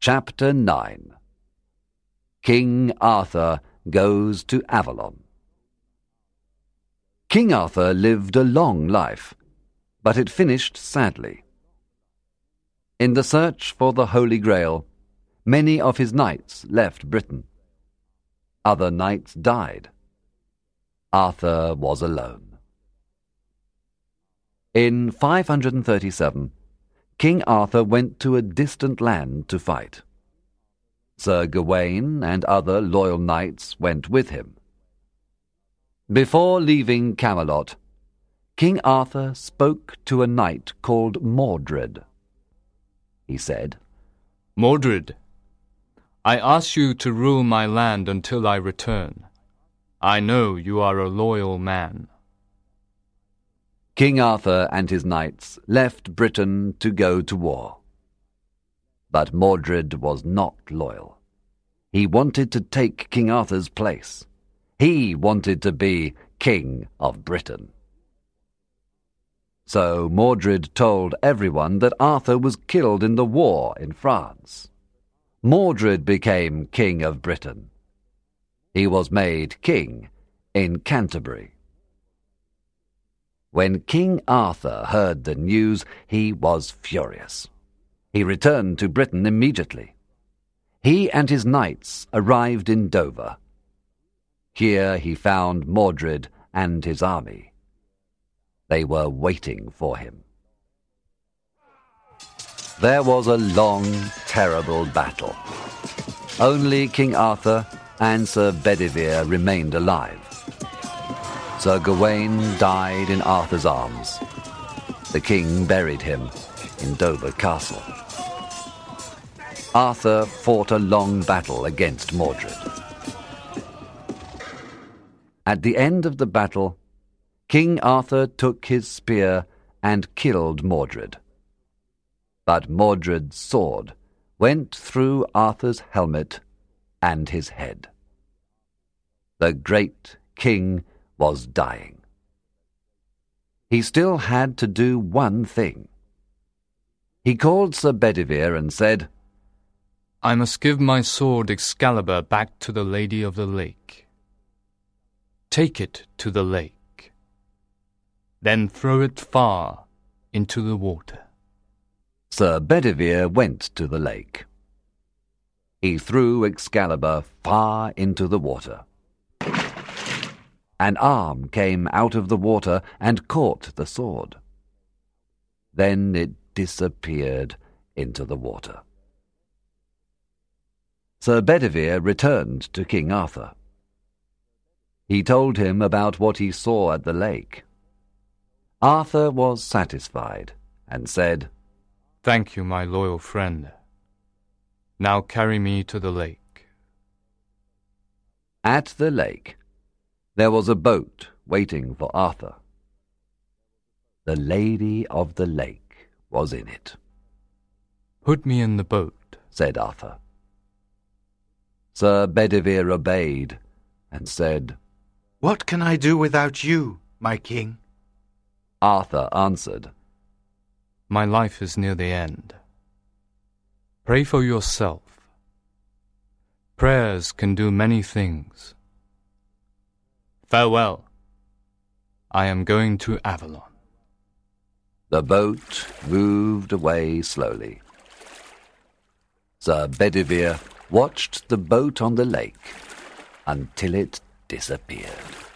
Chapter 9 King Arthur Goes to Avalon. King Arthur lived a long life, but it finished sadly. In the search for the Holy Grail, many of his knights left Britain. Other knights died. Arthur was alone. In 537, King Arthur went to a distant land to fight. Sir Gawain and other loyal knights went with him. Before leaving Camelot, King Arthur spoke to a knight called Mordred. He said, Mordred, I ask you to rule my land until I return. I know you are a loyal man. King Arthur and his knights left Britain to go to war. But Mordred was not loyal. He wanted to take King Arthur's place. He wanted to be King of Britain. So Mordred told everyone that Arthur was killed in the war in France. Mordred became King of Britain. He was made king in Canterbury. When King Arthur heard the news, he was furious. He returned to Britain immediately. He and his knights arrived in Dover. Here he found Mordred and his army. They were waiting for him. There was a long, terrible battle. Only King Arthur and Sir Bedivere remained alive. Sir Gawain died in Arthur's arms. The king buried him in Dover Castle. Arthur fought a long battle against Mordred. At the end of the battle, King Arthur took his spear and killed Mordred. But Mordred's sword went through Arthur's helmet and his head. The great king was dying. He still had to do one thing. He called Sir Bedivere and said, I must give my sword Excalibur back to the Lady of the Lake. Take it to the lake. Then throw it far into the water. Sir Bedivere went to the lake. He threw Excalibur far into the water. An arm came out of the water and caught the sword. Then it disappeared into the water. Sir Bedivere returned to King Arthur. He told him about what he saw at the lake. Arthur was satisfied and said, Thank you, my loyal friend. Now carry me to the lake. At the lake, there was a boat waiting for Arthur. The Lady of the Lake was in it. Put me in the boat, said Arthur. Sir Bedivere obeyed and said, What can I do without you, my king? Arthur answered, My life is near the end. Pray for yourself. Prayers can do many things. Farewell. I am going to Avalon. The boat moved away slowly. Sir Bedivere watched the boat on the lake until it disappeared.